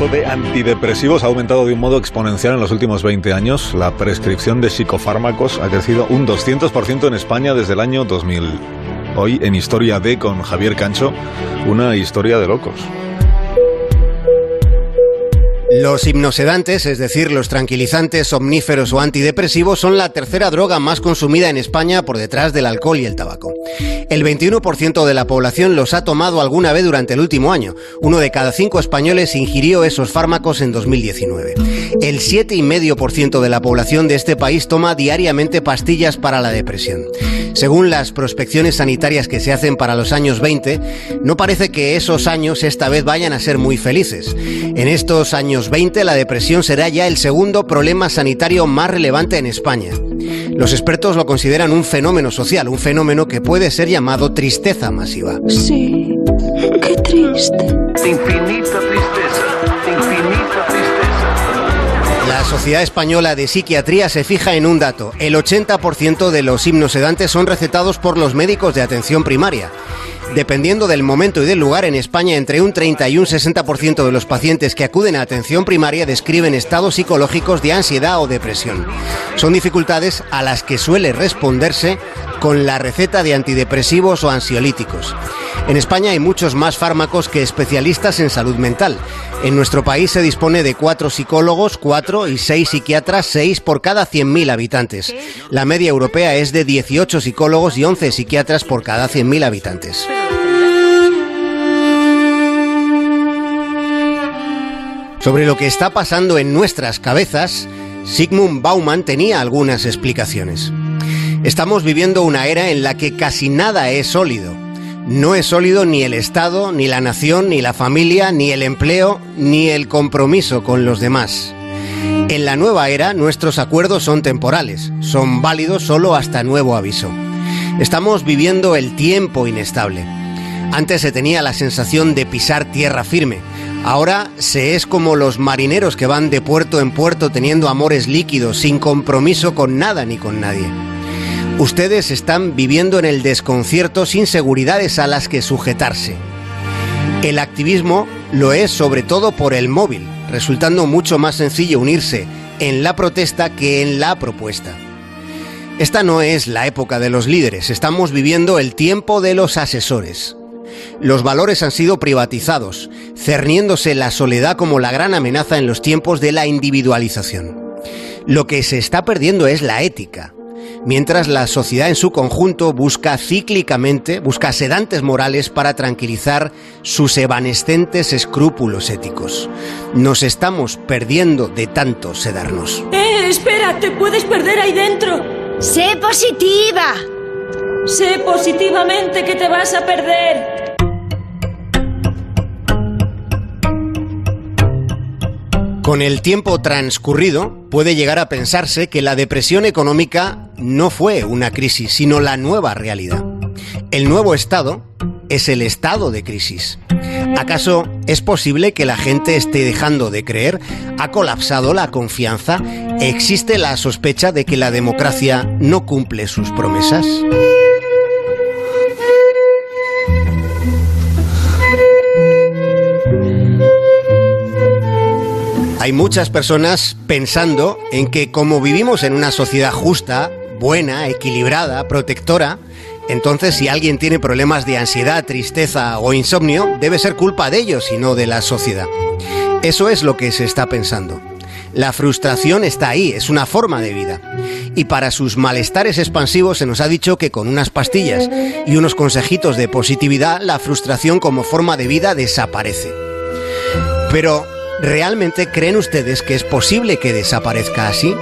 uso de antidepresivos ha aumentado de un modo exponencial en los últimos 20 años. La prescripción de psicofármacos ha crecido un 200% en España desde el año 2000. Hoy en Historia D con Javier Cancho, una historia de locos. Los hipnosedantes, es decir, los tranquilizantes, somníferos o antidepresivos, son la tercera droga más consumida en España por detrás del alcohol y el tabaco. El 21% de la población los ha tomado alguna vez durante el último año. Uno de cada cinco españoles ingirió esos fármacos en 2019. El 7,5% de la población de este país toma diariamente pastillas para la depresión. Según las prospecciones sanitarias que se hacen para los años 20, no parece que esos años esta vez vayan a ser muy felices. En estos años 20 la depresión será ya el segundo problema sanitario más relevante en España. Los expertos lo consideran un fenómeno social, un fenómeno que puede ser llamado tristeza masiva. Sí, qué triste. Infinita tristeza, infinita tristeza. La Sociedad Española de Psiquiatría se fija en un dato. El 80% de los hipnosedantes son recetados por los médicos de atención primaria. Dependiendo del momento y del lugar, en España entre un 30 y un 60% de los pacientes que acuden a atención primaria describen estados psicológicos de ansiedad o depresión. Son dificultades a las que suele responderse con la receta de antidepresivos o ansiolíticos. En España hay muchos más fármacos que especialistas en salud mental. En nuestro país se dispone de cuatro psicólogos, cuatro y seis psiquiatras, seis por cada 100.000 habitantes. La media europea es de 18 psicólogos y 11 psiquiatras por cada 100.000 habitantes. Sobre lo que está pasando en nuestras cabezas, Sigmund Bauman tenía algunas explicaciones. Estamos viviendo una era en la que casi nada es sólido. No es sólido ni el Estado, ni la nación, ni la familia, ni el empleo, ni el compromiso con los demás. En la nueva era nuestros acuerdos son temporales, son válidos solo hasta nuevo aviso. Estamos viviendo el tiempo inestable. Antes se tenía la sensación de pisar tierra firme, Ahora se es como los marineros que van de puerto en puerto teniendo amores líquidos, sin compromiso con nada ni con nadie. Ustedes están viviendo en el desconcierto sin seguridades a las que sujetarse. El activismo lo es sobre todo por el móvil, resultando mucho más sencillo unirse en la protesta que en la propuesta. Esta no es la época de los líderes, estamos viviendo el tiempo de los asesores. Los valores han sido privatizados, cerniéndose la soledad como la gran amenaza en los tiempos de la individualización. Lo que se está perdiendo es la ética, mientras la sociedad en su conjunto busca cíclicamente, busca sedantes morales para tranquilizar sus evanescentes escrúpulos éticos. Nos estamos perdiendo de tanto sedarnos. ¡Eh, espera! ¡Te puedes perder ahí dentro! ¡Sé positiva! Sé positivamente que te vas a perder. Con el tiempo transcurrido, puede llegar a pensarse que la depresión económica no fue una crisis, sino la nueva realidad. El nuevo estado es el estado de crisis. ¿Acaso es posible que la gente esté dejando de creer? ¿Ha colapsado la confianza? ¿Existe la sospecha de que la democracia no cumple sus promesas? Hay muchas personas pensando en que como vivimos en una sociedad justa, buena, equilibrada, protectora, entonces si alguien tiene problemas de ansiedad, tristeza o insomnio, debe ser culpa de ellos y no de la sociedad. Eso es lo que se está pensando. La frustración está ahí, es una forma de vida. Y para sus malestares expansivos se nos ha dicho que con unas pastillas y unos consejitos de positividad, la frustración como forma de vida desaparece. Pero ¿Realmente creen ustedes que es posible que desaparezca así?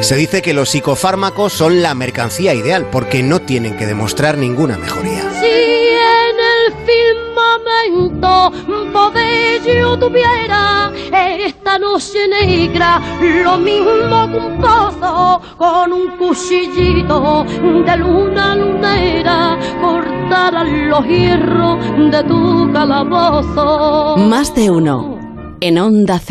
Se dice que los psicofármacos son la mercancía ideal porque no tienen que demostrar ninguna mejoría. Si en el firmamento poder yo tuviera esta noche negra, lo mismo que un pozo con un cuchillito de luna lunera, cortarán los hierros de tu calabozo. Más de uno en Onda